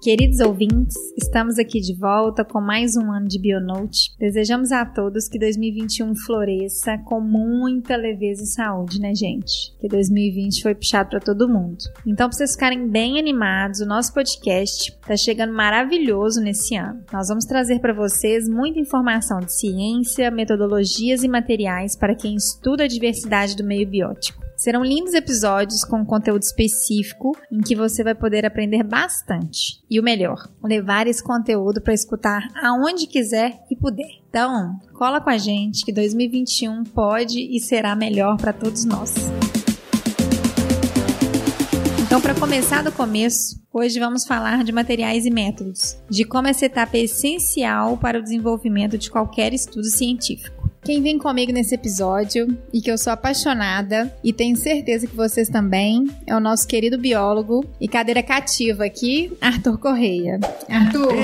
Queridos ouvintes, estamos aqui de volta com mais um ano de Bionote. Desejamos a todos que 2021 floresça com muita leveza e saúde, né, gente? Que 2020 foi puxado para todo mundo. Então, para vocês ficarem bem animados, o nosso podcast está chegando maravilhoso nesse ano. Nós vamos trazer para vocês muita informação de ciência, metodologias e materiais para quem estuda a diversidade do meio biótico. Serão lindos episódios com conteúdo específico em que você vai poder aprender bastante. E o melhor, levar esse conteúdo para escutar aonde quiser e puder. Então, cola com a gente que 2021 pode e será melhor para todos nós. Então, para começar do começo, hoje vamos falar de materiais e métodos, de como essa etapa é essencial para o desenvolvimento de qualquer estudo científico. Quem vem comigo nesse episódio e que eu sou apaixonada e tenho certeza que vocês também é o nosso querido biólogo e cadeira cativa aqui, Arthur Correia. Arthur!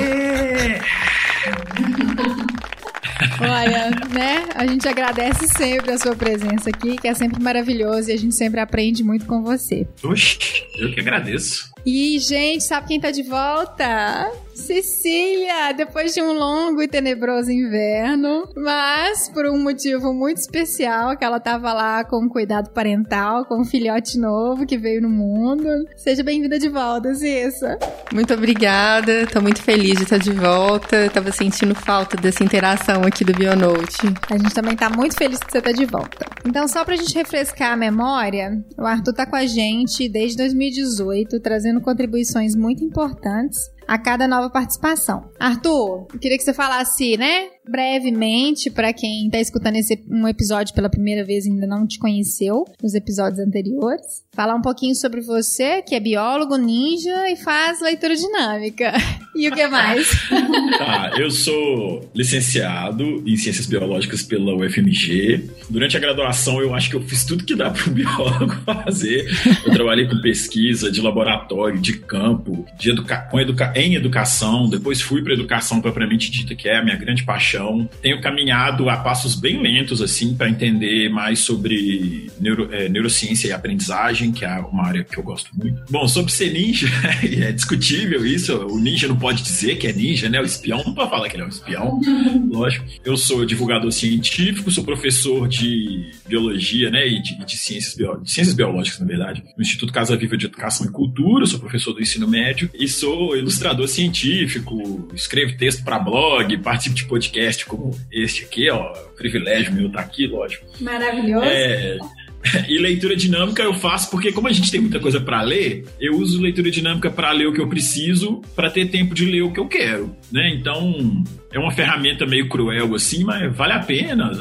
Olha, né? A gente agradece sempre a sua presença aqui, que é sempre maravilhoso e a gente sempre aprende muito com você. Oxe, eu que agradeço. E, gente, sabe quem tá de volta? Cecília, depois de um longo e tenebroso inverno, mas por um motivo muito especial, que ela tava lá com cuidado parental, com um filhote novo que veio no mundo. Seja bem-vinda de volta, Cissa. Muito obrigada, tô muito feliz de estar de volta. tava sentindo falta dessa interação aqui do Bionote. A gente também tá muito feliz que você tá de volta. Então, só pra gente refrescar a memória, o Arthur tá com a gente desde 2018, trazendo contribuições muito importantes a cada nova participação. Arthur, queria que você falasse, né, brevemente para quem está escutando esse um episódio pela primeira vez e ainda não te conheceu nos episódios anteriores. Falar um pouquinho sobre você, que é biólogo ninja e faz leitura dinâmica. E o que mais? tá, eu sou licenciado em Ciências Biológicas pela UFMG. Durante a graduação, eu acho que eu fiz tudo que dá para um biólogo fazer. Eu trabalhei com pesquisa de laboratório, de campo, de educa com educa em educação. Depois fui para educação propriamente dita, que é a minha grande paixão. Tenho caminhado a passos bem lentos, assim, para entender mais sobre neuro, é, neurociência e aprendizagem, que é uma área que eu gosto muito. Bom, sobre ser ninja, é discutível isso. O ninja não pode dizer que é ninja, né? O espião não pode falar que ele é um espião, lógico. Eu sou divulgador científico, sou professor de biologia, né? E de, de ciências, bio, de ciências biológicas, na verdade, no Instituto Casa Viva de Educação e Cultura, sou professor do ensino médio e sou ilustrador científico, escrevo texto para blog, participo de podcast como este aqui, ó. Privilégio meu estar tá aqui, lógico. Maravilhoso. É, E leitura dinâmica eu faço porque, como a gente tem muita coisa para ler, eu uso leitura dinâmica para ler o que eu preciso, para ter tempo de ler o que eu quero, né? Então, é uma ferramenta meio cruel assim, mas vale a pena.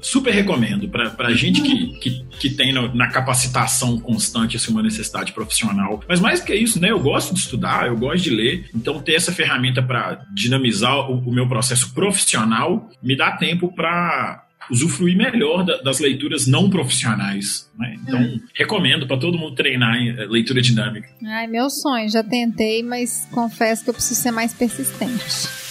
Super recomendo para a gente que, que, que tem na, na, capacitação constante assim, uma necessidade profissional. Mas mais que isso, né? Eu gosto de estudar, eu gosto de ler. Então, ter essa ferramenta para dinamizar o, o meu processo profissional me dá tempo para usufruir melhor da, das leituras não profissionais. Né? Então, hum. recomendo para todo mundo treinar em eh, leitura dinâmica. Ai, meu sonho, já tentei, mas confesso que eu preciso ser mais persistente.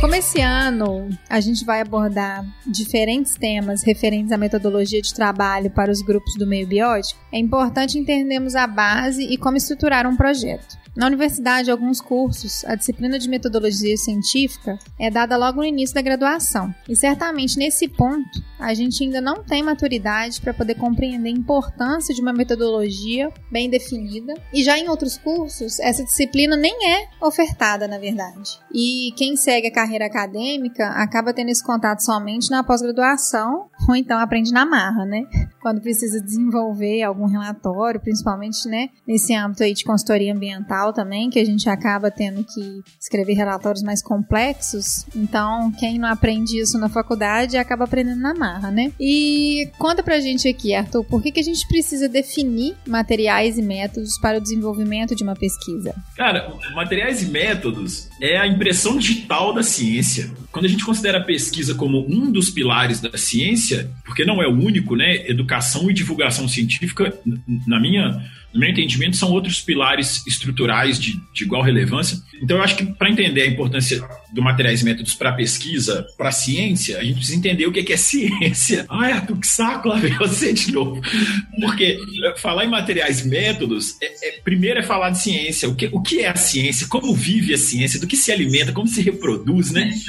Como esse ano a gente vai abordar diferentes temas referentes à metodologia de trabalho para os grupos do meio biótico, é importante entendermos a base e como estruturar um projeto. Na universidade, alguns cursos, a disciplina de metodologia científica é dada logo no início da graduação. E certamente nesse ponto, a gente ainda não tem maturidade para poder compreender a importância de uma metodologia bem definida. E já em outros cursos, essa disciplina nem é ofertada, na verdade. E quem segue a carreira acadêmica acaba tendo esse contato somente na pós-graduação, ou então aprende na marra, né? Quando precisa desenvolver algum relatório, principalmente, né, nesse âmbito aí de consultoria ambiental também, que a gente acaba tendo que escrever relatórios mais complexos. Então, quem não aprende isso na faculdade acaba aprendendo na marra, né? E conta pra gente aqui, Arthur, por que, que a gente precisa definir materiais e métodos para o desenvolvimento de uma pesquisa? Cara, materiais e métodos é a impressão digital da ciência. Quando a gente considera a pesquisa como um dos pilares da ciência, porque não é o único, né? Educação e divulgação científica, na minha no meu entendimento, são outros pilares estruturais de, de igual relevância. Então, eu acho que para entender a importância do materiais e métodos para pesquisa, para ciência, a gente precisa entender o que é, ciência. Ai, Arthur, que saco lá ver você de novo. Porque eh, falar em materiais e métodos, é, é, primeiro é falar de ciência. O que, o que é a ciência? Como vive a ciência? Do que se alimenta? Como se reproduz, né?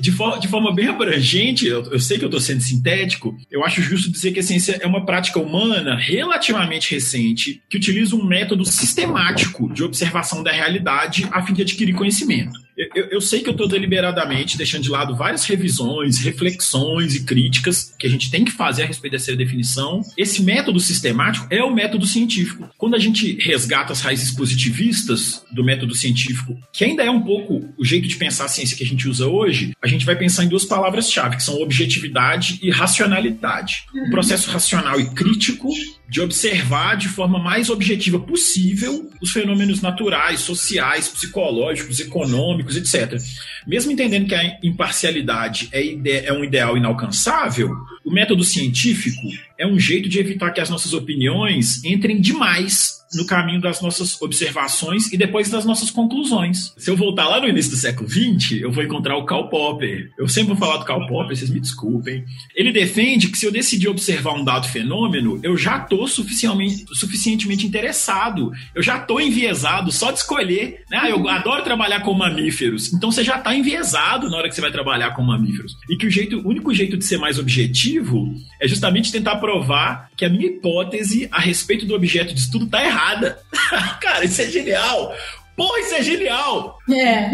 De, for, de forma bem abrangente, eu, eu sei que eu estou sendo sintético, eu acho justo dizer que a ciência é uma prática humana relativamente recente que utiliza um método sistemático de observação da realidade a fim de adquirir conhecimento. Eu, eu, sei que eu estou deliberadamente deixando de lado várias revisões, reflexões e críticas que a gente tem que fazer a respeito dessa definição. Esse método sistemático é o método científico. Quando a gente resgata as raízes positivistas do método científico, que ainda é um pouco o jeito de pensar a ciência que a gente usa hoje, a gente vai pensar em duas palavras-chave, que são objetividade e racionalidade. O processo racional e crítico de observar de forma mais objetiva possível os fenômenos naturais, sociais, psicológicos, econômicos, etc. Mesmo entendendo que a imparcialidade é, é um ideal inalcançável, o método científico é um jeito de evitar que as nossas opiniões entrem demais no caminho das nossas observações e depois das nossas conclusões. Se eu voltar lá no início do século XX, eu vou encontrar o Karl Popper. Eu sempre vou falar do Karl Popper, vocês me desculpem. Ele defende que se eu decidir observar um dado fenômeno, eu já estou suficientemente, suficientemente interessado. Eu já estou enviesado só de escolher. Né? Ah, eu adoro trabalhar com mamíferos. Então você já está enviesado na hora que você vai trabalhar com mamíferos. E que o, jeito, o único jeito de ser mais objetivo é justamente tentar provar que a minha hipótese a respeito do objeto de estudo errada errada. Cara, isso é genial. Porra, isso é genial! É.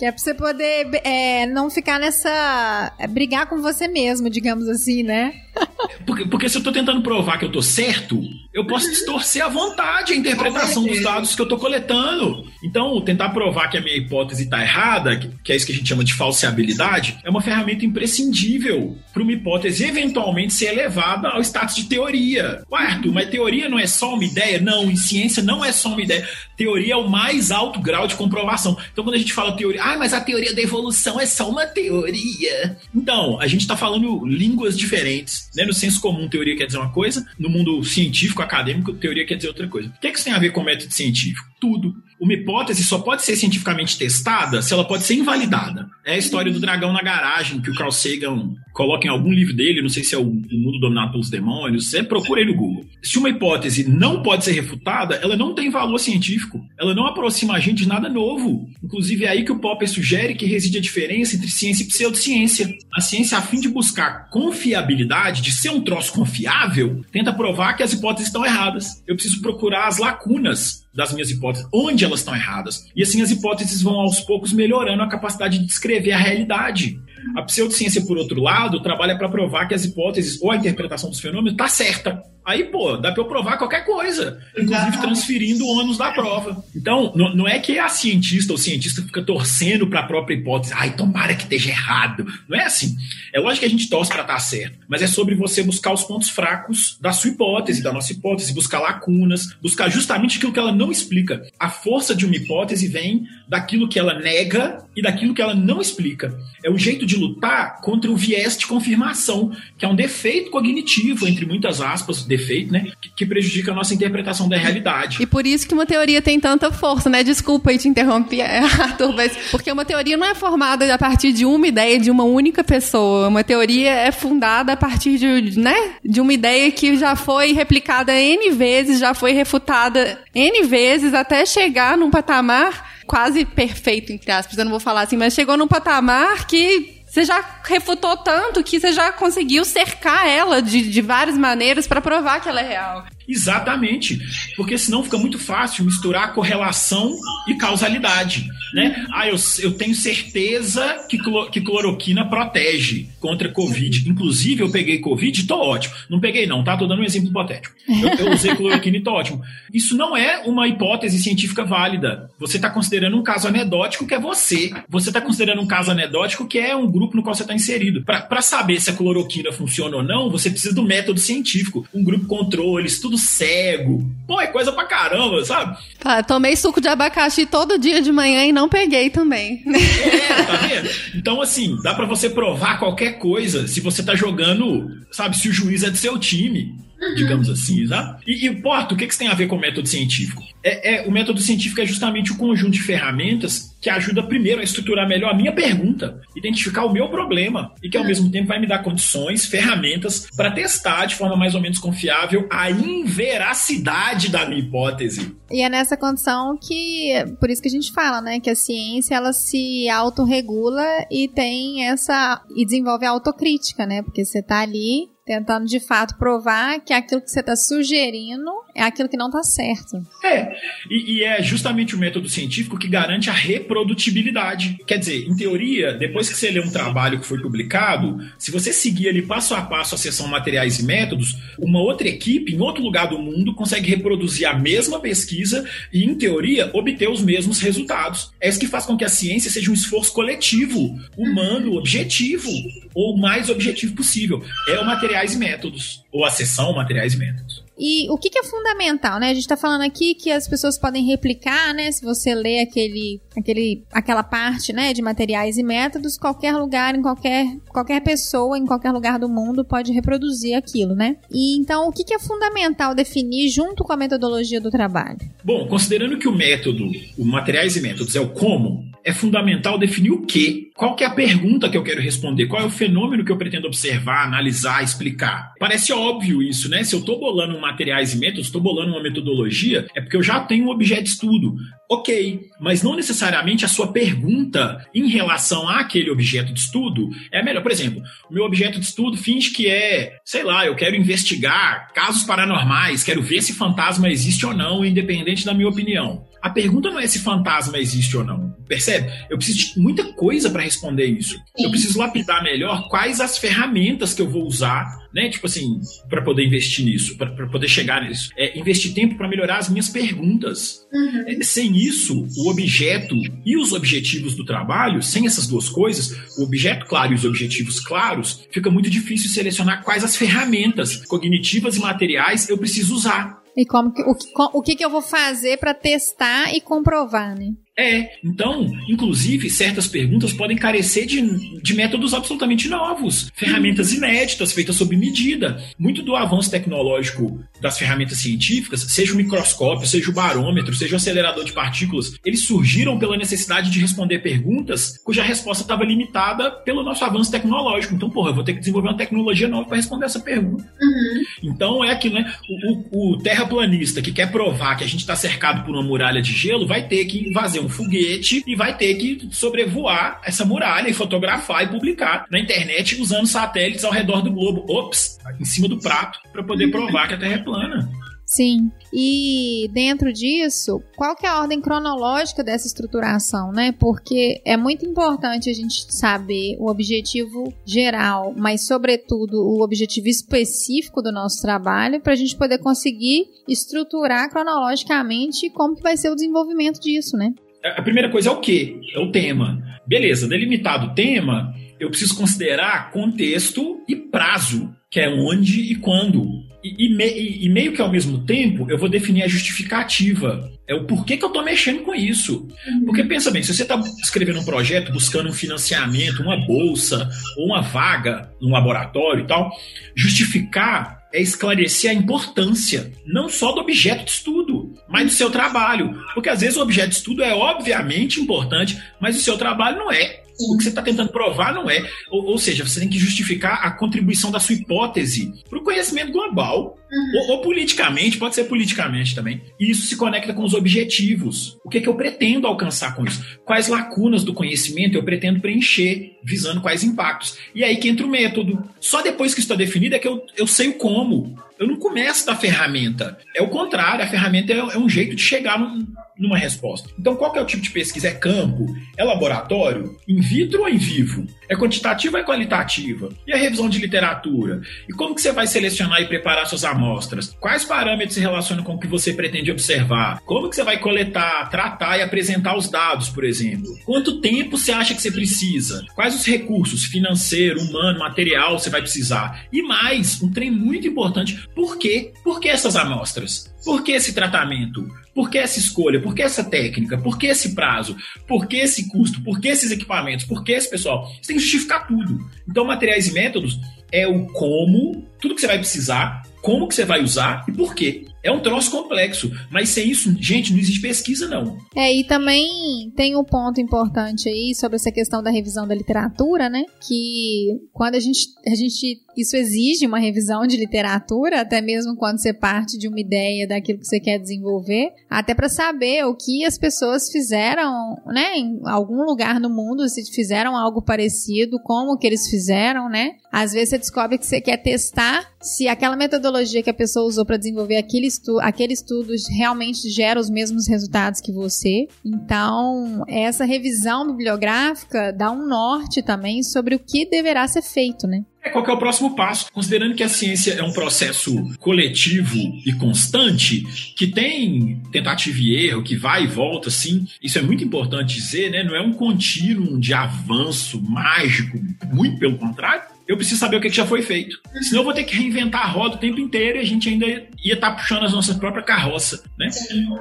Que é pra você poder é, não ficar nessa. É, brigar com você mesmo, digamos assim, né? Porque, porque se eu tô tentando provar que eu tô certo, eu posso distorcer à vontade a interpretação dos dados que eu tô coletando. Então, tentar provar que a minha hipótese tá errada, que é isso que a gente chama de falseabilidade, é uma ferramenta imprescindível para uma hipótese eventualmente ser elevada ao status de teoria. Quarto, mas teoria não é só uma ideia? Não, em ciência não é só uma ideia. Teoria é o mais alto grau de comprovação. Então, quando a gente fala teoria, ah, mas a teoria da evolução é só uma teoria. Então, a gente está falando línguas diferentes. Né? No senso comum, teoria quer dizer uma coisa, no mundo científico, acadêmico, teoria quer dizer outra coisa. O que, é que isso tem a ver com método científico? Tudo. Uma hipótese só pode ser cientificamente testada se ela pode ser invalidada. É a história do dragão na garagem, que o Carl Sagan coloca em algum livro dele, não sei se é o, Mundo Dominado pelos Demônios, você procura aí no Google. Se uma hipótese não pode ser refutada, ela não tem valor científico. Ela não aproxima a gente de nada novo. Inclusive, é aí que o Popper sugere que reside a diferença entre ciência e pseudociência. A ciência, a fim de buscar confiabilidade, de ser um troço confiável, tenta provar que as hipóteses estão erradas. Eu preciso procurar as lacunas das minhas hipóteses, onde elas estão erradas. E assim as hipóteses vão aos poucos melhorando a capacidade de descrever a realidade. A pseudociência, por outro lado, trabalha para provar que as hipóteses ou a interpretação dos fenômenos está certa. Aí, pô, dá para eu provar qualquer coisa, inclusive transferindo o ônus da prova. Então, não, não é que a cientista ou cientista fica torcendo para a própria hipótese, ai, tomara que esteja errado. Não é assim. É lógico que a gente torce para estar tá certo, mas é sobre você buscar os pontos fracos da sua hipótese, da nossa hipótese, buscar lacunas, buscar justamente aquilo que ela não explica. A força de uma hipótese vem daquilo que ela nega e daquilo que ela não explica. É o jeito de lutar contra o viés de confirmação, que é um defeito cognitivo, entre muitas aspas, defeito, né? Que, prejudica a nossa interpretação da realidade. E por isso que uma teoria tem tanta força, né? Desculpa aí te interromper, Arthur, mas porque uma teoria não é formada a partir de uma ideia de uma única pessoa. Uma teoria é fundada a partir de, né? De uma ideia que já foi replicada N vezes, já foi refutada N vezes, até chegar num patamar quase perfeito, entre aspas. Eu não vou falar assim, mas chegou num patamar que você já refutou tanto que você já conseguiu cercar ela de, de várias maneiras para provar que ela é real. Exatamente, porque senão fica muito fácil misturar correlação e causalidade, né? Ah, eu, eu tenho certeza que, que cloroquina protege contra Covid. Inclusive, eu peguei Covid e tô ótimo. Não peguei não, tá? Tô dando um exemplo hipotético. Eu, eu usei cloroquina e tô ótimo. Isso não é uma hipótese científica válida. Você está considerando um caso anedótico que é você. Você está considerando um caso anedótico que é um grupo no qual você está inserido. Para saber se a cloroquina funciona ou não, você precisa do método científico. Um grupo controle, estudo cego. Pô, é coisa pra caramba, sabe? Tá, tomei suco de abacaxi todo dia de manhã e não peguei também. É, tá vendo? Então, assim, dá para você provar qualquer coisa se você tá jogando, sabe, se o juiz é do seu time. Uhum. digamos assim, sabe? E, e Porto, o que, que isso tem a ver com o método científico? É, é, o método científico é justamente o conjunto de ferramentas que ajuda primeiro a estruturar melhor a minha pergunta, identificar o meu problema e que ao mesmo tempo vai me dar condições, ferramentas para testar de forma mais ou menos confiável a inveracidade da minha hipótese. E é nessa condição que, por isso que a gente fala, né, que a ciência ela se autorregula e tem essa e desenvolve a autocrítica, né? Porque você tá ali tentando de fato provar que aquilo que você está sugerindo é aquilo que não está certo. É, e, e, é justamente o método científico que garante a reprodutibilidade. Quer dizer, em teoria, depois que você lê um trabalho que foi publicado, se você seguir ali passo a passo a seção materiais e métodos, uma outra equipe em outro lugar do mundo consegue reproduzir a mesma pesquisa e, em teoria, obter os mesmos resultados. É isso que faz com que a ciência seja um esforço coletivo, humano, objetivo, ou o mais objetivo possível. É o materiais e métodos, ou a seção materiais e métodos. E o que, que, é fundamental, né? A gente está falando aqui que as pessoas podem replicar, né? Se você lê aquele, aquele, aquela parte, né, de materiais e métodos, qualquer lugar, em qualquer, qualquer pessoa, em qualquer lugar do mundo pode reproduzir aquilo, né? E então, o que, que é fundamental definir junto com a metodologia do trabalho? Bom, considerando que o método, o materiais e métodos é o como, é fundamental definir o que. Qual que é a pergunta que eu quero responder? Qual é o fenômeno que eu pretendo observar, analisar, explicar? Parece óbvio isso, né? Se eu estou bolando materiais e métodos, estou bolando uma metodologia, é porque eu já tenho um objeto de estudo. Ok, mas não necessariamente a sua pergunta em relação àquele objeto de estudo é melhor. Por exemplo, o meu objeto de estudo finge que é, sei lá, eu quero investigar casos paranormais, quero ver se fantasma existe ou não, independente da minha opinião. A pergunta não é se fantasma existe ou não. Percebe? Eu preciso de muita coisa para responder isso. Eu preciso lapidar melhor quais as ferramentas que eu vou usar, né? Tipo assim, para poder investir nisso, para poder chegar nisso. É investir tempo para melhorar as minhas perguntas. Uhum. É, sem isso, o objeto e os objetivos do trabalho, sem essas duas coisas, o objeto claro e os objetivos claros, fica muito difícil selecionar quais as ferramentas cognitivas e materiais eu preciso usar. E como que, o, o que, que eu vou fazer para testar e comprovar, né? É, então, inclusive, certas perguntas podem carecer de, de métodos absolutamente novos, ferramentas inéditas, feitas sob medida. Muito do avanço tecnológico das ferramentas científicas, seja o microscópio, seja o barômetro, seja o acelerador de partículas, eles surgiram pela necessidade de responder perguntas cuja resposta estava limitada pelo nosso avanço tecnológico. Então, porra, eu vou ter que desenvolver uma tecnologia nova para responder essa pergunta. Uhum. Então, é aquilo, né? O, o, o terraplanista que quer provar que a gente está cercado por uma muralha de gelo vai ter que fazer um foguete e vai ter que sobrevoar essa muralha e fotografar e publicar na internet usando satélites ao redor do globo. Ops, em cima do prato, para poder provar que a Terra é plana. Sim. E dentro disso, qual que é a ordem cronológica dessa estruturação, né? Porque é muito importante a gente saber o objetivo geral, mas sobretudo o objetivo específico do nosso trabalho para a gente poder conseguir estruturar cronologicamente como que vai ser o desenvolvimento disso, né? A primeira coisa é o quê? É o tema. Beleza, delimitado o tema, eu preciso considerar contexto e prazo, que é onde e quando. E, e, me, e, meio que ao mesmo tempo, eu vou definir a justificativa. É o porquê que eu estou mexendo com isso. Uhum. Porque pensa bem, se você está escrevendo um projeto buscando um financiamento, uma bolsa ou uma vaga no laboratório e tal, justificar é esclarecer a importância não só do objeto de estudo, mas do seu trabalho. Porque às vezes o objeto de estudo é obviamente importante, mas o seu trabalho não é. O que você está tentando provar não é. Ou, ou, seja, você tem que justificar a contribuição da sua hipótese para o conhecimento global. Uhum. Ou, ou, politicamente, pode ser politicamente também. E isso se conecta com os objetivos. O que, é que eu pretendo alcançar com isso? Quais lacunas do conhecimento eu pretendo preencher, visando quais impactos? E aí que entra o método. Só depois que isso está definido é que eu, eu sei o como. Eu não começo da ferramenta. É o contrário, a ferramenta é, é um jeito de chegar num, numa resposta. Então, qual é o tipo de pesquisa? É campo? É laboratório? In vitro ou em vivo? É quantitativa ou é qualitativa? E a revisão de literatura? E como que você vai selecionar e preparar suas amostras? Quais parâmetros se relacionam com o que você pretende observar? Como que você vai coletar, tratar e apresentar os dados, por exemplo? Quanto tempo você acha que você precisa? Quais os recursos financeiro, humano, material você vai precisar? E mais, um trem muito importante, por quê? Por que essas amostras? Por que esse tratamento? Por que essa escolha? Por que essa técnica? Por que esse prazo? Por que esse custo? Por que esses equipamentos? Por que esse pessoal? Você tem que justificar tudo. Então, materiais e métodos é o como, tudo que você vai precisar, como que você vai usar e por quê. É um troço complexo, mas sem isso, gente, não existe pesquisa, não. É, e também tem um ponto importante aí sobre essa questão da revisão da literatura, né? Que quando a gente, a gente isso exige uma revisão de literatura, até mesmo quando você parte de uma ideia daquilo que você quer desenvolver, até para saber o que as pessoas fizeram, né, em algum lugar no mundo, se fizeram algo parecido, como que eles fizeram, né? Às vezes você descobre que você quer testar se aquela metodologia que a pessoa usou para desenvolver aquele, estu aquele estudo realmente gera os mesmos resultados que você. Então, essa revisão bibliográfica dá um norte também sobre o que deverá ser feito, né? É, qual é o próximo passo? Considerando que a ciência é um processo coletivo e constante, que tem tentativa e erro, que vai e volta, sim, isso é muito importante dizer, né? Não é um contínuo de avanço mágico, muito pelo contrário. Eu preciso saber o que já foi feito. Senão eu vou ter que reinventar a roda o tempo inteiro e a gente ainda ia estar tá puxando as nossas próprias carroças, né?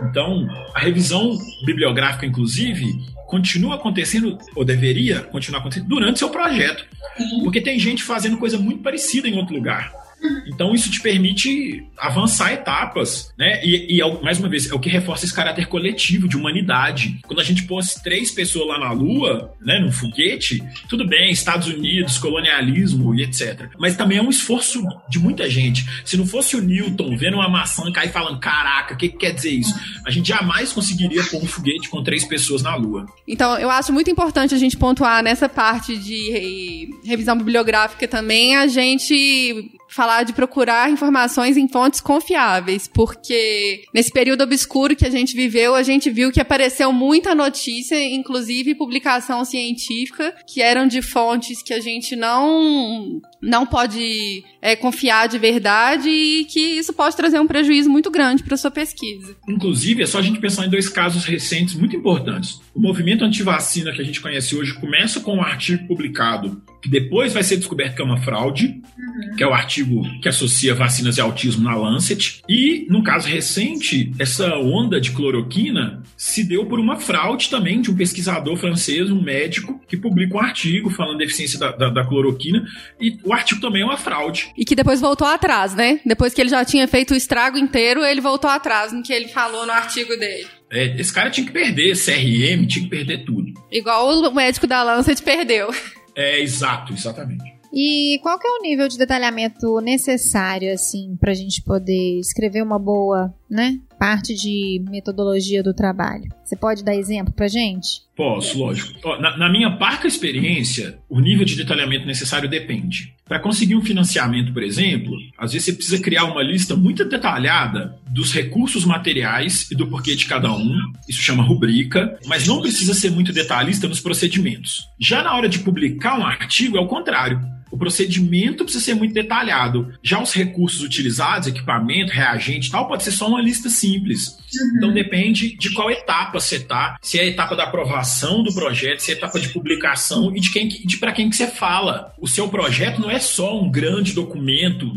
Então, a revisão bibliográfica, inclusive, continua acontecendo, ou deveria continuar acontecendo, durante seu projeto. Porque tem gente fazendo coisa muito parecida em outro lugar. Então isso te permite avançar etapas, né? E, e, é mais uma vez, é o que reforça esse caráter coletivo de humanidade. Quando a gente pôs três pessoas lá na Lua, né, num foguete, tudo bem, Estados Unidos, colonialismo e etc. Mas também é um esforço de muita gente. Se não fosse o Newton vendo uma maçã cair falando, caraca, o que, que quer dizer isso? A gente jamais conseguiria pôr um foguete com três pessoas na Lua. Então, eu acho muito importante a gente pontuar nessa parte de revisão bibliográfica também a gente falar de procurar informações em fontes confiáveis, porque nesse período obscuro que a gente viveu, a gente viu que apareceu muita notícia, inclusive publicação científica, que eram de fontes que a gente não não pode é, confiar de verdade e que isso pode trazer um prejuízo muito grande para sua pesquisa. Inclusive, é só a gente pensar em dois casos recentes muito importantes. O movimento antivacina que a gente conhece hoje começa com um artigo publicado que depois vai ser descoberto que é uma fraude, uhum. que é o artigo que associa vacinas e autismo na Lancet. E, num caso recente, essa onda de cloroquina se deu por uma fraude também de um pesquisador francês, um médico, que publica um artigo falando da eficiência da, da, da cloroquina. E o artigo também é uma fraude. E que depois voltou atrás, né? Depois que ele já tinha feito o estrago inteiro, ele voltou atrás no que ele falou no artigo dele. É, esse cara tinha que perder CRM, tinha que perder tudo. Igual o médico da Lancet perdeu. É, exato, exatamente. E qual que é o nível de detalhamento necessário, assim, para a gente poder escrever uma boa, né, parte de metodologia do trabalho? Você pode dar exemplo pra gente? Posso, lógico. Na, na minha parca experiência, o nível de detalhamento necessário depende. Para conseguir um financiamento, por exemplo, às vezes você precisa criar uma lista muito detalhada dos recursos materiais e do porquê de cada um. Isso chama rubrica, mas não precisa ser muito detalhista nos procedimentos. Já na hora de publicar um artigo, é o contrário. O procedimento precisa ser muito detalhado. Já os recursos utilizados, equipamento, reagente e tal, pode ser só uma lista simples. Uhum. Então depende de qual etapa você está, se é a etapa da aprovação do projeto, se é a etapa de publicação e de quem de para quem que você fala. O seu projeto não é só um grande documento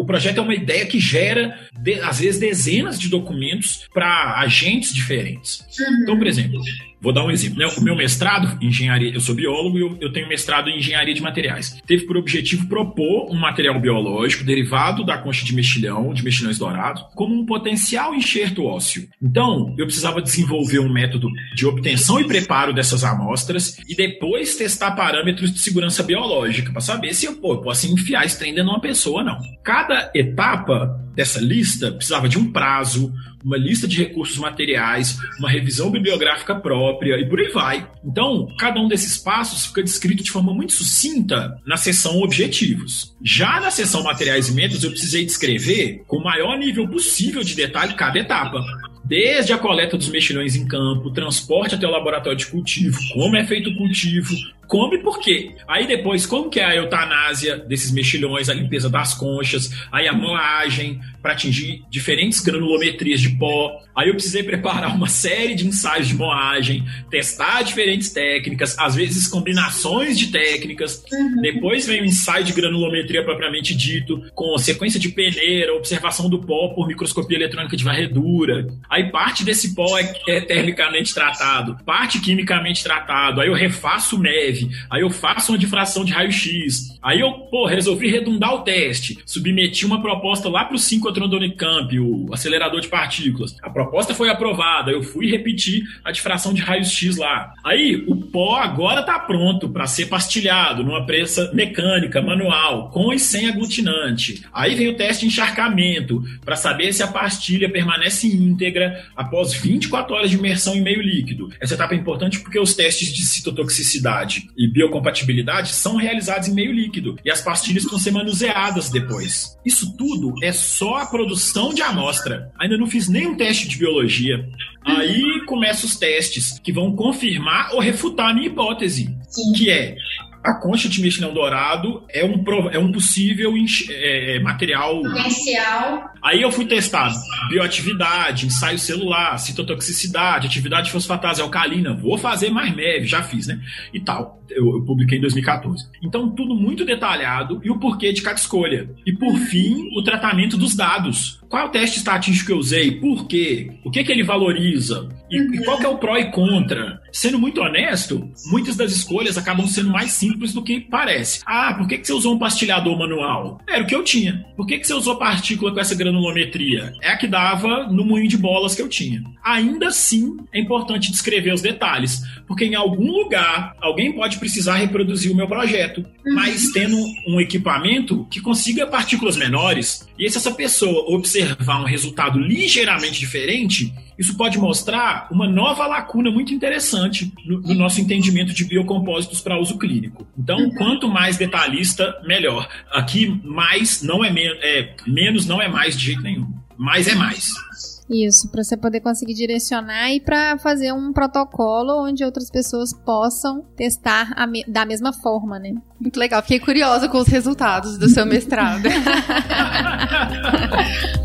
o projeto é uma ideia que gera, de, às vezes, dezenas de documentos para agentes diferentes. Uhum. Então, por exemplo, Vou dar um exemplo. Né? O meu mestrado em engenharia, eu sou biólogo e eu, eu, tenho mestrado em engenharia de materiais. Teve por objetivo propor um material biológico derivado da concha de mexilhão, de mexilhões dourados, como um potencial enxerto ósseo. Então, eu precisava desenvolver um método de obtenção e preparo dessas amostras e depois testar parâmetros de segurança biológica para saber se eu, pô, eu posso enfiar esse trem dentro de uma pessoa ou não. Cada etapa dessa lista precisava de um prazo, uma lista de recursos materiais, uma revisão bibliográfica própria e por aí vai. Então, cada um desses passos fica descrito de forma muito sucinta na seção objetivos. Já na seção materiais e métodos, eu precisei descrever com o maior nível possível de detalhe cada etapa desde a coleta dos mexilhões em campo, transporte até o laboratório de cultivo, como é feito o cultivo, come por quê? Aí depois, como que é a eutanásia desses mexilhões, a limpeza das conchas, aí a moagem para atingir diferentes granulometrias de pó. Aí eu precisei preparar uma série de ensaios de moagem, testar diferentes técnicas, às vezes combinações de técnicas. Uhum. Depois vem o ensaio de granulometria propriamente dito, com sequência de peneira, observação do pó por microscopia eletrônica de varredura. Aí parte desse pó é, é termicamente tratado, parte quimicamente tratado. Aí eu refaço neve aí eu faço uma difração de raio-x, aí eu, pô, resolvi redundar o teste, submeti uma proposta lá para o 5 Unicamp, o acelerador de partículas. A proposta foi aprovada, eu fui repetir a difração de raios-x lá. Aí o pó agora está pronto para ser pastilhado numa prensa mecânica, manual, com e sem aglutinante. Aí vem o teste de encharcamento para saber se a pastilha permanece íntegra após 24 horas de imersão em meio líquido. Essa etapa é importante porque os testes de citotoxicidade e biocompatibilidade são realizados em meio líquido e as pastilhas vão ser manuseadas depois. Isso tudo é só a produção de amostra. Ainda não fiz nenhum teste de biologia. Aí começam os testes que vão confirmar ou refutar a minha hipótese, Sim. que é a concha de mexilhão dourado é um, é um possível é, é, material. Potencial. Aí eu fui testado bioatividade, ensaio celular, citotoxicidade, atividade fosfatase alcalina. Vou fazer mais MEV, já fiz, né? E tal. Eu, eu, publiquei em 2014. Então, tudo muito detalhado e o porquê de cada escolha. E por fim, o tratamento dos dados. Qual é o teste estatístico que eu usei? Por quê? O que, que ele valoriza? E, e qual é o pró e contra? Sendo muito honesto, muitas das escolhas acabam sendo mais simples do que parece. Ah, por que, que você usou um pastilhador manual? Era o que eu tinha. Por que, que você usou partícula com essa granulometria? É a que dava no moinho de bolas que eu tinha. Ainda assim, é importante descrever os detalhes, porque em algum lugar alguém pode precisar reproduzir o meu projeto, uhum. mas tendo um equipamento que consiga partículas menores, e se essa pessoa observar um resultado ligeiramente diferente, isso pode mostrar uma nova lacuna muito interessante no, no nosso entendimento de biocompósitos para uso clínico. Então, uhum. quanto mais detalhista, melhor. Aqui, mais não é, men é menos, não é mais de jeito nenhum. Mais é mais. Isso, para você poder conseguir direcionar e para fazer um protocolo onde outras pessoas possam testar me da mesma forma, né? Muito legal, fiquei curiosa com os resultados do seu mestrado.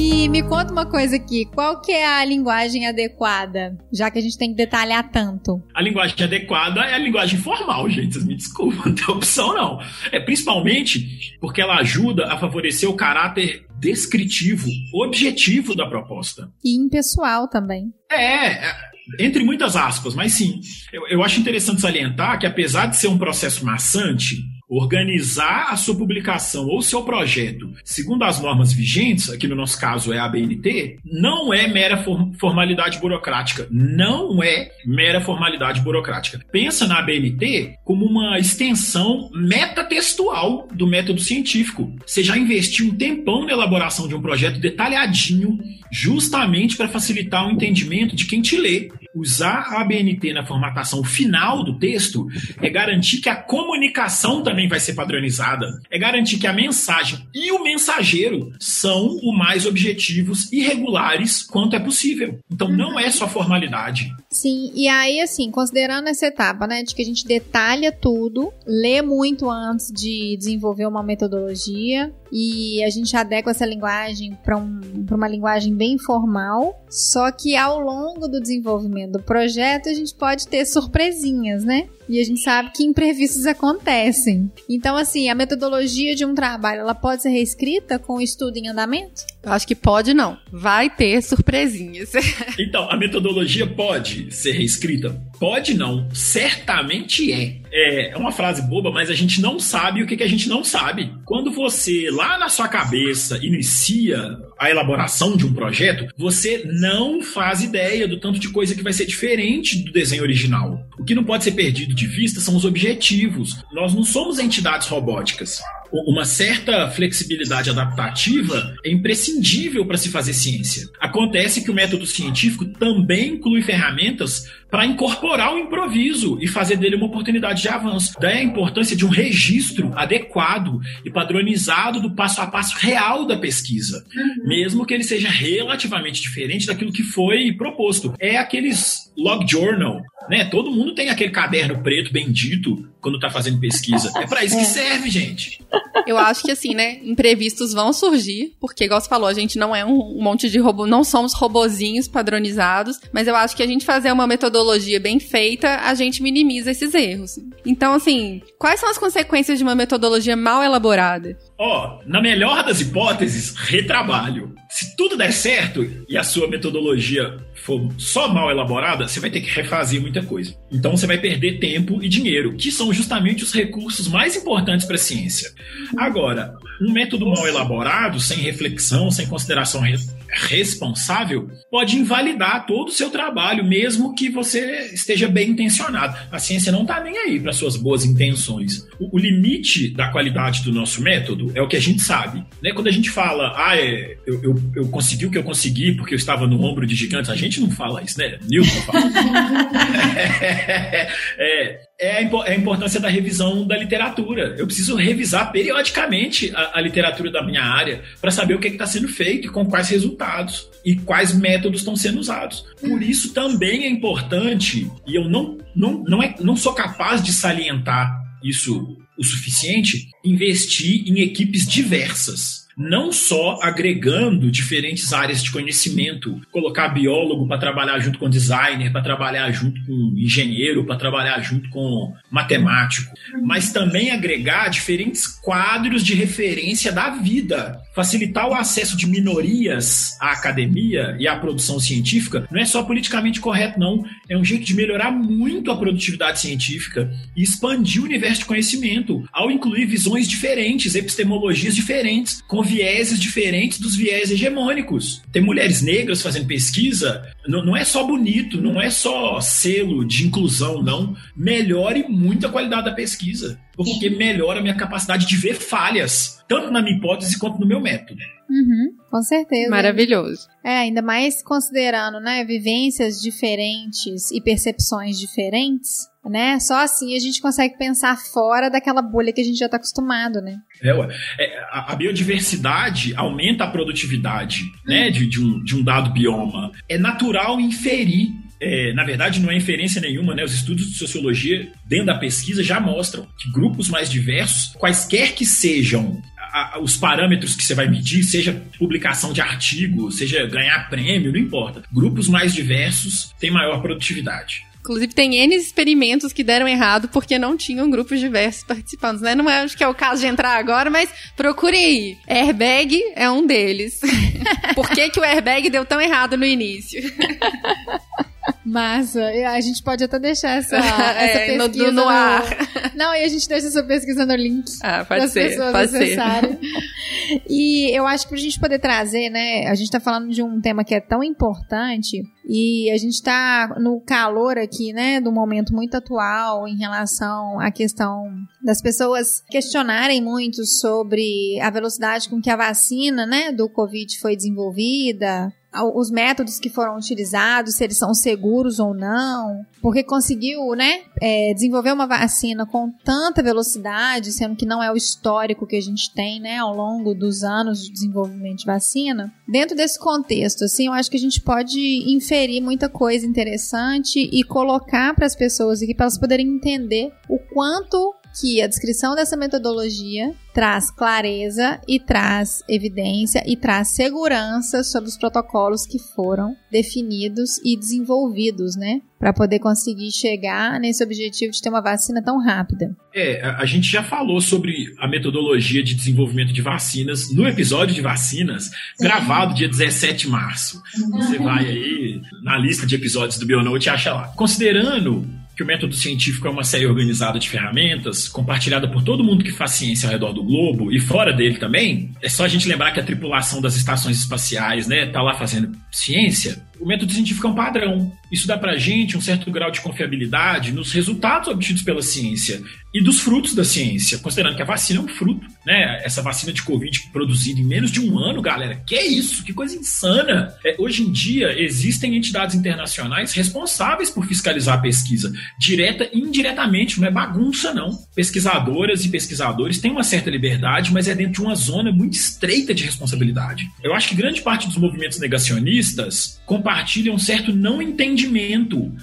E me conta uma coisa aqui, qual que é a linguagem adequada, já que a gente tem que detalhar tanto? A linguagem adequada é a linguagem formal, gente, vocês me desculpam, não tem opção não. É principalmente porque ela ajuda a favorecer o caráter descritivo, objetivo da proposta. E impessoal também. É, é entre muitas aspas, mas sim. Eu, eu acho interessante salientar que apesar de ser um processo maçante, organizar a sua publicação ou seu projeto segundo as normas vigentes, aqui no nosso caso é a ABNT, não é mera formalidade burocrática. Não é mera formalidade burocrática. Pensa na ABNT como uma extensão metatextual do método científico. Você já investiu um tempão na elaboração de um projeto detalhadinho, justamente para facilitar o entendimento de quem te lê. Usar a ABNT na formatação final do texto é garantir que a comunicação também vai ser padronizada, é garantir que a mensagem e o mensageiro são o mais objetivos e regulares quanto é possível. Então não é só formalidade. Sim, e aí assim, considerando essa etapa, né, de que a gente detalha tudo, lê muito antes de desenvolver uma metodologia e a gente adequa essa linguagem para um, uma linguagem bem formal, só que ao longo do desenvolvimento do projeto a gente pode ter surpresinhas, né? E a gente sabe que imprevistos acontecem. Então, assim, a metodologia de um trabalho, ela pode ser reescrita com o estudo em andamento? Eu acho que pode não. Vai ter surpresinhas. então, a metodologia pode ser reescrita? Pode não. Certamente é. É, é uma frase boba, mas a gente não sabe o que, que a gente não sabe. Quando você, lá na sua cabeça, inicia a elaboração de um projeto, você não faz ideia do tanto de coisa que vai ser diferente do desenho original. O que não pode ser perdido de vista são os objetivos. Nós não somos entidades robóticas. uma certa flexibilidade adaptativa é imprescindível para se fazer ciência. Acontece que o método científico também inclui ferramentas para incorporar o improviso e fazer dele uma oportunidade de avanço. Daí a importância de um registro adequado e padronizado do passo a passo real da pesquisa, mesmo que ele seja relativamente diferente daquilo que foi proposto. É aqueles log journal, né? Todo mundo tem aquele caderno preto bendito quando está fazendo pesquisa. É para isso que serve, gente. Eu acho que assim, né? Imprevistos vão surgir, porque, igual você falou, a gente não é um monte de robô, não somos robozinhos padronizados, mas eu acho que a gente fazer uma metodologia bem feita, a gente minimiza esses erros. Então, assim, quais são as consequências de uma metodologia mal elaborada? Ó, na melhor das hipóteses, retrabalho. Se tudo der certo e a sua metodologia for só mal elaborada, você vai ter que refazer muita coisa. Então você vai perder tempo e dinheiro, que são justamente os recursos mais importantes para a ciência. Agora, um método mal elaborado, sem reflexão, sem consideração responsável pode invalidar todo o seu trabalho, mesmo que você esteja bem intencionado. A ciência não está nem aí para suas boas intenções. O, o, limite da qualidade do nosso método é o que a gente sabe. Né? Quando a gente fala, ah, é, eu, eu, eu, consegui o que eu consegui porque eu estava no ombro de gigantes, a gente não fala isso, né? Newton fala. é, é, é, é a importância da revisão da literatura. Eu preciso revisar periodicamente a, a literatura da minha área para saber o que está sendo feito e com quais resultados e quais métodos estão sendo usados. Por isso também é importante, e eu não, não, não, é, não sou capaz de salientar isso o suficiente, investir em equipes diversas não só agregando diferentes áreas de conhecimento, colocar biólogo para trabalhar junto com designer, para trabalhar junto com engenheiro, para trabalhar junto com matemático, mas também agregar diferentes quadros de referência da vida, facilitar o acesso de minorias à academia e à produção científica. Não é só politicamente correto, não. É um jeito de melhorar muito a produtividade científica e expandir o universo de conhecimento ao incluir visões diferentes, epistemologias diferentes, com vieses diferentes dos viés hegemônicos. Tem mulheres negras fazendo pesquisa, não, não é só bonito, não é só selo de inclusão, não. Melhore muito a qualidade da pesquisa, porque melhora a minha capacidade de ver falhas, tanto na minha hipótese quanto no meu método. Uhum, com certeza. Maravilhoso. É, ainda mais considerando, né, vivências diferentes e percepções diferentes, né? Só assim a gente consegue pensar fora daquela bolha que a gente já está acostumado, né? É, ué. É, a, a, biodiversidade aumenta a produtividade, né, de, de, um, de um dado bioma. É natural inferir é, na verdade, não é inferência nenhuma, né? Os estudos de sociologia, dentro da pesquisa, já mostram que grupos mais diversos, quaisquer que sejam a, os parâmetros que você vai medir, seja publicação de artigo, seja ganhar prêmio, não importa. Grupos mais diversos têm maior produtividade. Inclusive, tem N experimentos que deram errado porque não tinham grupos diversos participantes, né? Não é, acho que é o caso de entrar agora, mas procure aí. Airbag é um deles. Por que, que o airbag deu tão errado no início? Massa. A gente pode até deixar essa, essa é, pesquisa no, no, ar. Não, e a gente deixa essa pesquisa no link. Ah, pode ser, pode ser. E eu acho que pra gente poder trazer, né, a gente tá falando de um tema que é tão importante e a gente tá no calor aqui, né, do momento muito atual em relação à questão das pessoas questionarem muito sobre a velocidade com que a vacina, né, do Covid foi desenvolvida, os métodos que foram utilizados, se eles são seguros ou não, porque conseguiu, né, é, desenvolver uma vacina com tanta velocidade, sendo que não é o histórico que a gente tem, né, ao longo dos anos de desenvolvimento de vacina. Dentro desse contexto, assim, eu acho que a gente pode inferir muita coisa interessante e colocar para as pessoas aqui para elas poderem entender o quanto que a descrição dessa metodologia traz clareza e traz evidência e traz segurança sobre os protocolos que foram definidos e desenvolvidos, né? Para poder conseguir chegar nesse objetivo de ter uma vacina tão rápida. É, a gente já falou sobre a metodologia de desenvolvimento de vacinas no episódio de vacinas, gravado dia 17 de março. Você vai aí na lista de episódios do Bionote e acha lá. Considerando que o método científico é uma série organizada de ferramentas, compartilhada por todo mundo que faz ciência ao redor do globo e fora dele também. É só a gente lembrar que a tripulação das estações espaciais, né, tá lá fazendo ciência o método científico é um padrão. Isso dá para a gente um certo grau de confiabilidade nos resultados obtidos pela ciência e dos frutos da ciência, considerando que a vacina é um fruto, né? Essa vacina de Covid produzida em menos de um ano, galera, que é isso? Que coisa insana! É, hoje em dia, existem entidades internacionais responsáveis por fiscalizar a pesquisa, direta e indiretamente, não é bagunça, não. Pesquisadoras e pesquisadores têm uma certa liberdade, mas é dentro de uma zona muito estreita de responsabilidade. Eu acho que grande parte dos movimentos negacionistas compartilham um certo não entendimento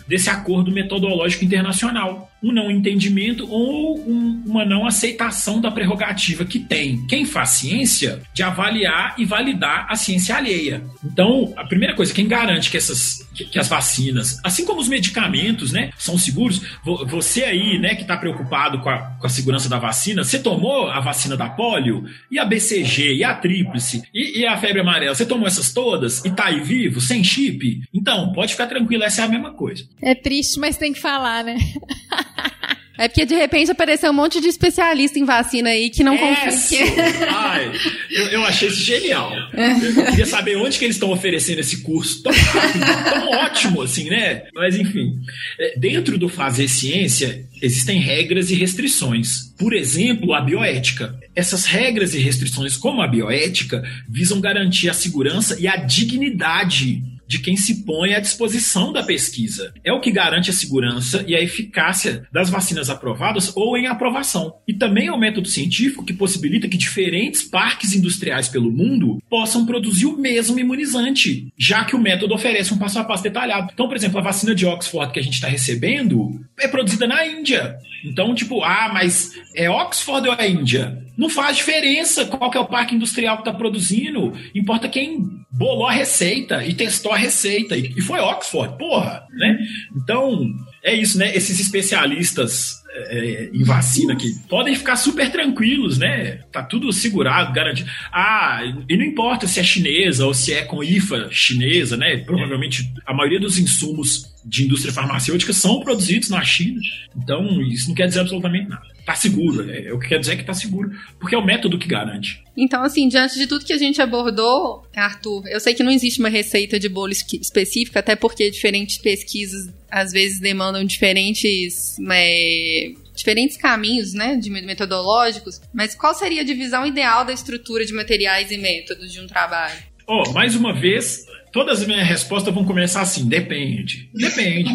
desse acordo metodológico internacional um não entendimento ou um, uma não aceitação da prerrogativa que tem quem faz ciência de avaliar e validar a ciência alheia. Então, a primeira coisa, quem garante que essas que, as vacinas, assim como os medicamentos, né, são seguros, você aí, né, que está preocupado com a, com a segurança da vacina, você tomou a vacina da polio e a BCG e a tríplice e, e a febre amarela, você tomou essas todas e tá aí vivo, sem chip? Então, pode ficar tranquilo, essa é a mesma coisa. É triste, mas tem que falar, né? É porque de repente apareceu um monte de especialista em vacina aí que não confia. Ai, eu, eu, achei isso genial. Eu queria saber onde que eles estão oferecendo esse curso tão rápido, tão ótimo, assim, né? Mas enfim, é, dentro do fazer ciência existem regras e restrições. Por exemplo, a bioética. Essas regras e restrições, como a bioética, visam garantir a segurança e a dignidade de quem se põe à disposição da pesquisa. É o que garante a segurança e a eficácia das vacinas aprovadas ou em aprovação. E também é o método científico que possibilita que diferentes parques industriais pelo mundo possam produzir o mesmo imunizante, já que o método oferece um passo a passo detalhado. Então, por exemplo, a vacina de Oxford que a gente está recebendo é produzida na Índia. Então, tipo, ah, mas é Oxford ou é Índia? Não faz diferença qual que é o parque industrial que está produzindo. Importa quem bolou a receita e testou a receita. E foi Oxford, porra, né? Então, é isso, né? Esses especialistas é, em vacina que podem ficar super tranquilos, né? Tá tudo segurado, garantido. Ah, e não importa se é chinesa ou se é com IFA chinesa, né? Provavelmente a maioria dos insumos de indústria farmacêutica são produzidos na China. Então, isso não quer dizer absolutamente nada tá seguro. É, o que quer dizer é que tá seguro, porque é o método que garante. Então, assim, diante de tudo que a gente abordou, Arthur, eu sei que não existe uma receita de bolo específica, até porque diferentes pesquisas às vezes demandam diferentes. É, diferentes caminhos, né, de metodológicos, mas qual seria a divisão ideal da estrutura de materiais e métodos de um trabalho? Oh, mais uma vez, todas as minhas respostas vão começar assim: depende. Depende.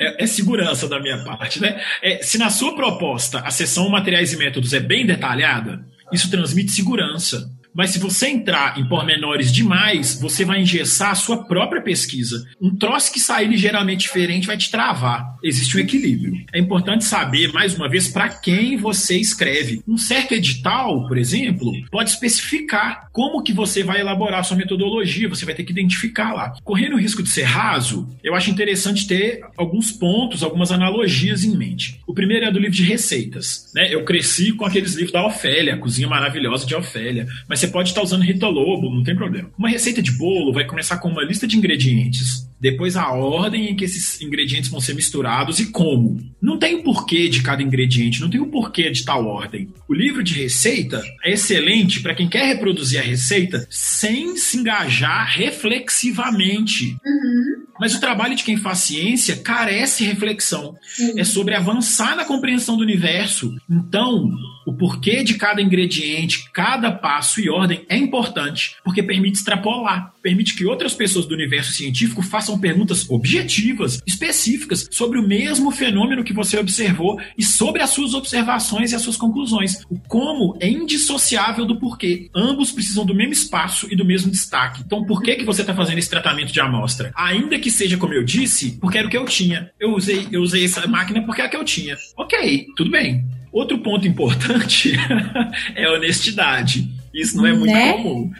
É, é, é segurança da minha parte, né? É, se na sua proposta a seção materiais e métodos é bem detalhada, isso transmite segurança. Mas se você entrar em pormenores demais, você vai engessar a sua própria pesquisa. Um troço que sair ligeiramente diferente vai te travar. Existe um equilíbrio. É importante saber, mais uma vez, para quem você escreve. Um certo edital, por exemplo, pode especificar como que você vai elaborar a sua metodologia. Você vai ter que identificar lá. Correndo o risco de ser raso, eu acho interessante ter alguns pontos, algumas analogias em mente. O primeiro é do livro de receitas. Né? Eu cresci com aqueles livros da Ofélia, a cozinha maravilhosa de Ofélia. Mas você você pode estar usando Rita Lobo, não tem problema. Uma receita de bolo vai começar com uma lista de ingredientes, depois a ordem em que esses ingredientes vão ser misturados e como. Não tem o porquê de cada ingrediente, não tem o porquê de tal ordem. O livro de receita é excelente para quem quer reproduzir a receita sem se engajar reflexivamente. Uhum. Mas o trabalho de quem faz ciência carece reflexão. É sobre avançar na compreensão do universo. Então, o porquê de cada ingrediente, cada passo e ordem é importante, porque permite extrapolar, permite que outras pessoas do universo científico façam perguntas objetivas, específicas, sobre o mesmo fenômeno que você observou e sobre as suas observações e as suas conclusões. O como é indissociável do porquê. Ambos precisam do mesmo espaço e do mesmo destaque. Então, por que, que você está fazendo esse tratamento de amostra? Ainda que seja como eu disse, porque era o que eu tinha. Eu usei, eu usei essa máquina porque era a que eu tinha. Ok, tudo bem. Outro ponto importante é a honestidade. Isso não é muito né? comum.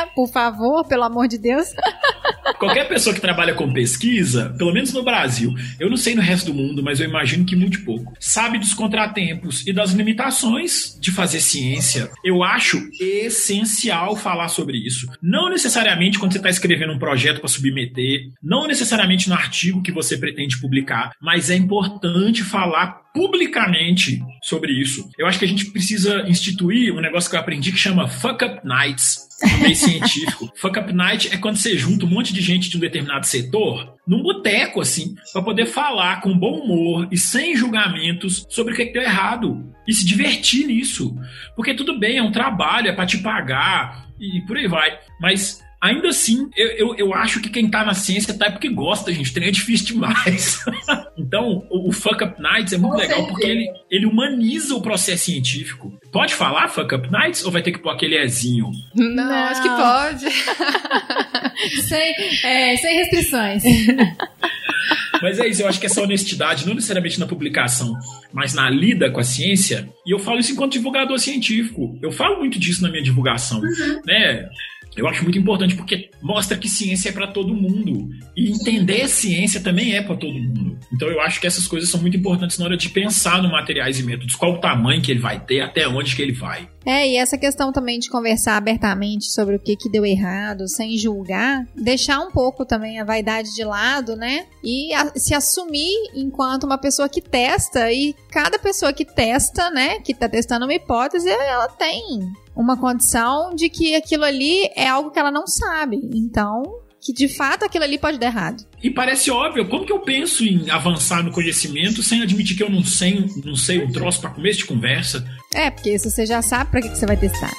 Por favor, pelo amor de Deus. qualquer pessoa que trabalha com pesquisa, pelo menos no Brasil, eu não sei no resto do mundo, mas eu imagino que muito pouco, sabe dos contratempos e das limitações de fazer ciência. Eu acho essencial falar sobre isso. Não necessariamente quando você está escrevendo um projeto para submeter, não necessariamente no artigo que você pretende publicar, mas é importante falar publicamente sobre isso. Eu acho que a gente precisa instituir um negócio que eu aprendi que chama Fuck Up Nights, no meio científico. Fuck Up Night é quando você junta um monte de gente de um determinado setor num boteco, assim, para poder falar com bom humor e sem julgamentos sobre o que, é que deu errado e se divertir nisso. Porque tudo bem, é um trabalho, é para te pagar e por aí vai. Mas Ainda assim, eu, eu, eu, acho que quem tá na ciência tá é porque gosta, gente. Treino é difícil demais. então, o, o, Fuck Up Nights é muito Com legal certeza. porque ele, ele humaniza o processo científico. Pode falar Fuck Up Nights ou vai ter que pôr aquele Ezinho? Não, Não. acho que pode. sem, é, sem restrições. Mas é isso, eu acho que essa honestidade, não necessariamente na publicação, mas na lida com a ciência, e eu falo isso enquanto divulgador científico. Eu falo muito disso na minha divulgação, uhum. né? Eu acho muito importante porque mostra que ciência é para todo mundo e entender ciência também é para todo mundo. Então eu acho que essas coisas são muito importantes na hora de pensar no materiais e métodos, qual o tamanho que ele vai ter, até onde que ele vai. É, e essa questão também de conversar abertamente sobre o que, que deu errado, sem julgar, deixar um pouco também a vaidade de lado, né? E a, se assumir enquanto uma pessoa que testa, e cada pessoa que testa, né, que tá testando uma hipótese, ela tem uma condição de que aquilo ali é algo que ela não sabe. Então, que de fato aquilo ali pode dar errado. E parece óbvio, como que eu penso em avançar no conhecimento sem admitir que eu não sei, não sei um troço para começo de conversa? É, porque isso você já sabe para que, que você vai testar.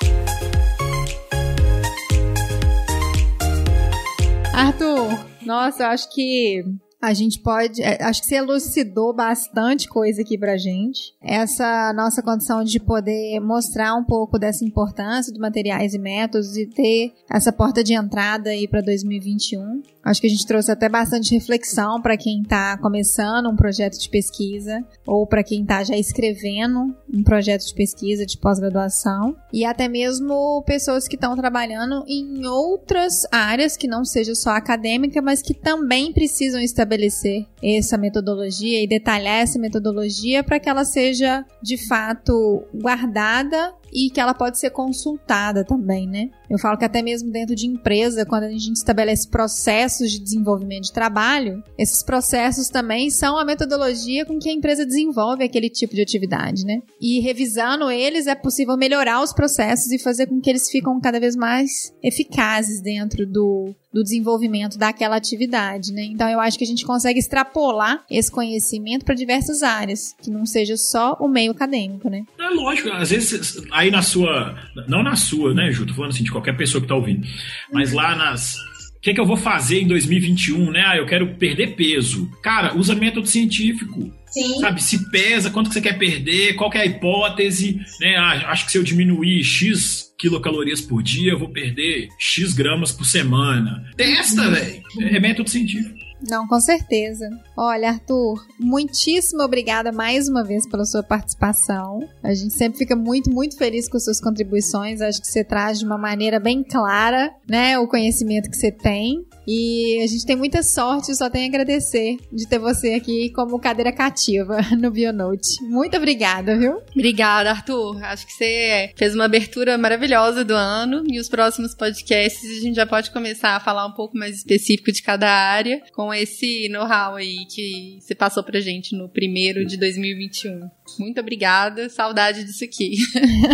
Arthur, nossa, eu acho que a gente pode. É, acho que você elucidou bastante coisa aqui pra gente. Essa nossa condição de poder mostrar um pouco dessa importância de materiais e métodos e ter essa porta de entrada aí para 2021. Acho que a gente trouxe até bastante reflexão para quem está começando um projeto de pesquisa ou para quem está já escrevendo um projeto de pesquisa de pós-graduação. E até mesmo pessoas que estão trabalhando em outras áreas que não seja só acadêmica, mas que também precisam estabelecer essa metodologia e detalhar essa metodologia para que ela seja de fato guardada e que ela pode ser consultada também, né? Eu falo que até mesmo dentro de empresa, quando a gente estabelece processos de desenvolvimento de trabalho, esses processos também são a metodologia com que a empresa desenvolve aquele tipo de atividade, né? E revisando eles é possível melhorar os processos e fazer com que eles ficam cada vez mais eficazes dentro do, do desenvolvimento daquela atividade, né? Então eu acho que a gente consegue extrapolar esse conhecimento para diversas áreas, que não seja só o meio acadêmico, né? É lógico, às vezes aí na sua, não na sua, né, Ju? Tô falando assim de qualquer pessoa que tá ouvindo, mas lá nas o que, que eu vou fazer em 2021, né? Ah, eu quero perder peso. Cara, usa método científico. Sim. Sabe, se pesa, quanto que você quer perder, qual que é a hipótese, né? Ah, acho que se eu diminuir X quilocalorias por dia, eu vou perder X gramas por semana. Testa, uhum. velho. É método científico. Não, com certeza. Olha, Arthur, muitíssimo obrigada mais uma vez pela sua participação. A gente sempre fica muito, muito feliz com suas contribuições. Acho que você traz de uma maneira bem clara, né, o conhecimento que você tem. E a gente tem muita sorte, só tenho a agradecer de ter você aqui como cadeira cativa no Bionote. Muito obrigada, viu? Obrigada, Arthur. Acho que você fez uma abertura maravilhosa do ano e os próximos podcasts a gente já pode começar a falar um pouco mais específico de cada área com esse know-how aí que você passou pra gente no primeiro de 2021. Muito obrigada, saudade disso aqui.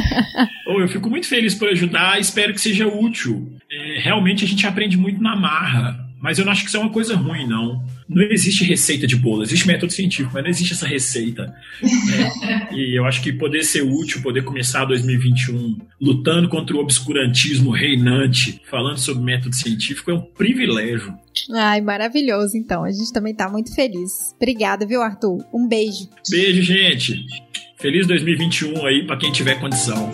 oh, eu fico muito feliz por ajudar, espero que seja útil. É, realmente a gente aprende muito na marra. Mas eu não acho que isso é uma coisa ruim, não. Não existe receita de bolo, existe método científico, mas não existe essa receita. Né? E eu acho que poder ser útil, poder começar 2021 lutando contra o obscurantismo reinante, falando sobre método científico, é um privilégio. Ai, maravilhoso, então. A gente também tá muito feliz. Obrigada, viu, Arthur? Um beijo. Beijo, gente. Feliz 2021 aí para quem tiver condição.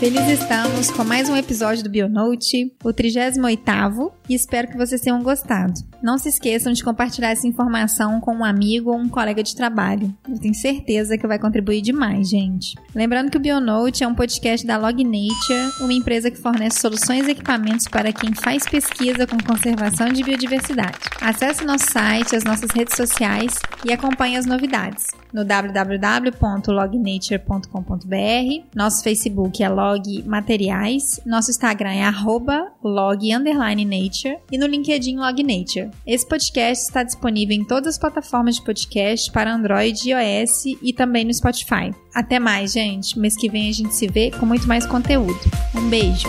Feliz estamos com mais um episódio do Bionote, o 38º, e espero que vocês tenham gostado. Não se esqueçam de compartilhar essa informação com um amigo ou um colega de trabalho. Eu tenho certeza que vai contribuir demais, gente. Lembrando que o Bionote é um podcast da Log Nature, uma empresa que fornece soluções e equipamentos para quem faz pesquisa com conservação de biodiversidade. Acesse nosso site, as nossas redes sociais e acompanhe as novidades no www.lognature.com.br. Nosso Facebook é Log Materiais. Nosso Instagram é arroba log nature. E no LinkedIn Log Nature. Esse podcast está disponível em todas as plataformas de podcast para Android e iOS e também no Spotify. Até mais, gente. Mês que vem a gente se vê com muito mais conteúdo. Um beijo!